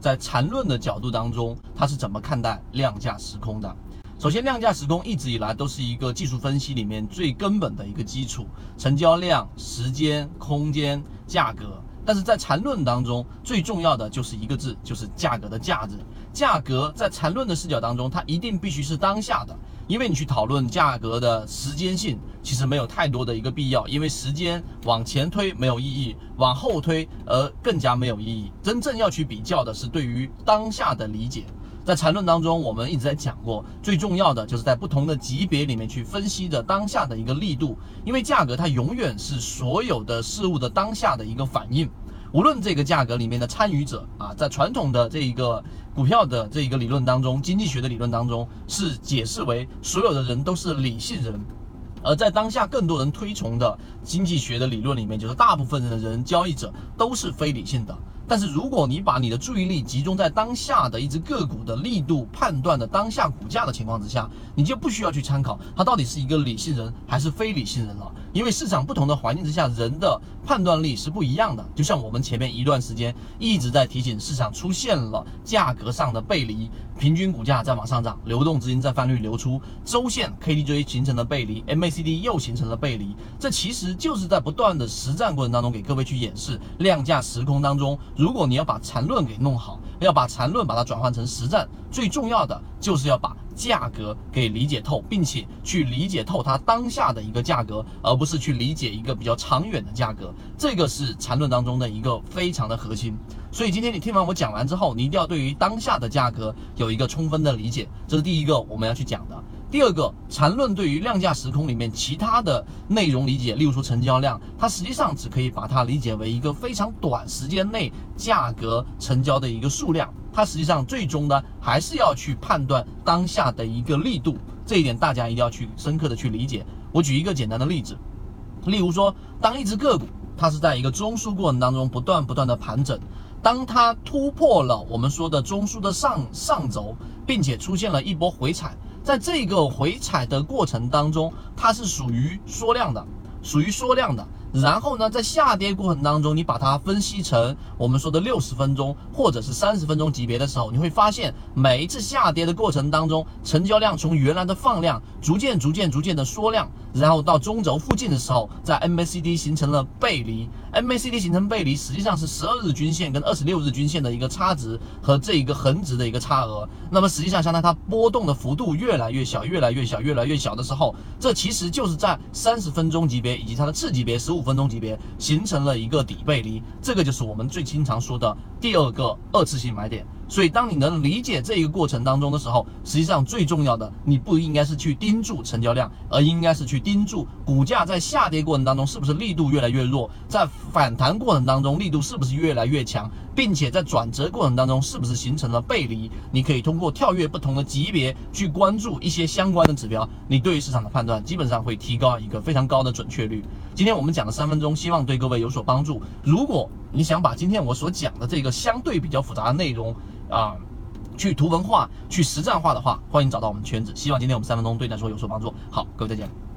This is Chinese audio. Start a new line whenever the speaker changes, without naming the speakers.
在缠论的角度当中，他是怎么看待量价时空的？首先，量价时空一直以来都是一个技术分析里面最根本的一个基础，成交量、时间、空间、价格。但是在缠论当中，最重要的就是一个字，就是价格的价值。价格在缠论的视角当中，它一定必须是当下的，因为你去讨论价格的时间性，其实没有太多的一个必要，因为时间往前推没有意义，往后推而更加没有意义。真正要去比较的是对于当下的理解。在缠论当中，我们一直在讲过，最重要的就是在不同的级别里面去分析的当下的一个力度，因为价格它永远是所有的事物的当下的一个反应。无论这个价格里面的参与者啊，在传统的这一个股票的这一个理论当中，经济学的理论当中是解释为所有的人都是理性人，而在当下更多人推崇的经济学的理论里面，就是大部分的人交易者都是非理性的。但是如果你把你的注意力集中在当下的一只个股的力度判断的当下股价的情况之下，你就不需要去参考它到底是一个理性人还是非理性人了，因为市场不同的环境之下，人的判断力是不一样的。就像我们前面一段时间一直在提醒，市场出现了价格上的背离，平均股价在往上涨，流动资金在翻绿流出，周线 KDJ 形成了背离，MACD 又形成了背离，这其实就是在不断的实战过程当中给各位去演示量价时空当中。如果你要把缠论给弄好，要把缠论把它转换成实战，最重要的就是要把价格给理解透，并且去理解透它当下的一个价格，而不是去理解一个比较长远的价格。这个是缠论当中的一个非常的核心。所以今天你听完我讲完之后，你一定要对于当下的价格有一个充分的理解，这是第一个我们要去讲的。第二个缠论对于量价时空里面其他的内容理解，例如说成交量，它实际上只可以把它理解为一个非常短时间内价格成交的一个数量，它实际上最终呢还是要去判断当下的一个力度，这一点大家一定要去深刻的去理解。我举一个简单的例子，例如说，当一只个股它是在一个中枢过程当中不断不断的盘整，当它突破了我们说的中枢的上上轴，并且出现了一波回踩。在这个回踩的过程当中，它是属于缩量的，属于缩量的。然后呢，在下跌过程当中，你把它分析成我们说的六十分钟或者是三十分钟级别的时候，你会发现每一次下跌的过程当中，成交量从原来的放量逐渐、逐渐、逐渐的缩量。然后到中轴附近的时候，在 MACD 形成了背离，MACD 形成背离，实际上是十二日均线跟二十六日均线的一个差值和这一个横值的一个差额。那么实际上，相当于它波动的幅度越来越小，越来越小，越来越小的时候，这其实就是在三十分钟级别以及它的次级别十五分钟级别形成了一个底背离。这个就是我们最经常说的第二个二次性买点。所以，当你能理解这一个过程当中的时候，实际上最重要的，你不应该是去盯住成交量，而应该是去盯住股价在下跌过程当中是不是力度越来越弱，在反弹过程当中力度是不是越来越强，并且在转折过程当中是不是形成了背离。你可以通过跳跃不同的级别去关注一些相关的指标，你对于市场的判断基本上会提高一个非常高的准确率。今天我们讲了三分钟，希望对各位有所帮助。如果你想把今天我所讲的这个相对比较复杂的内容，啊，去图文化、去实战化的话，欢迎找到我们圈子。希望今天我们三分钟对你来说有所帮助。好，各位再见。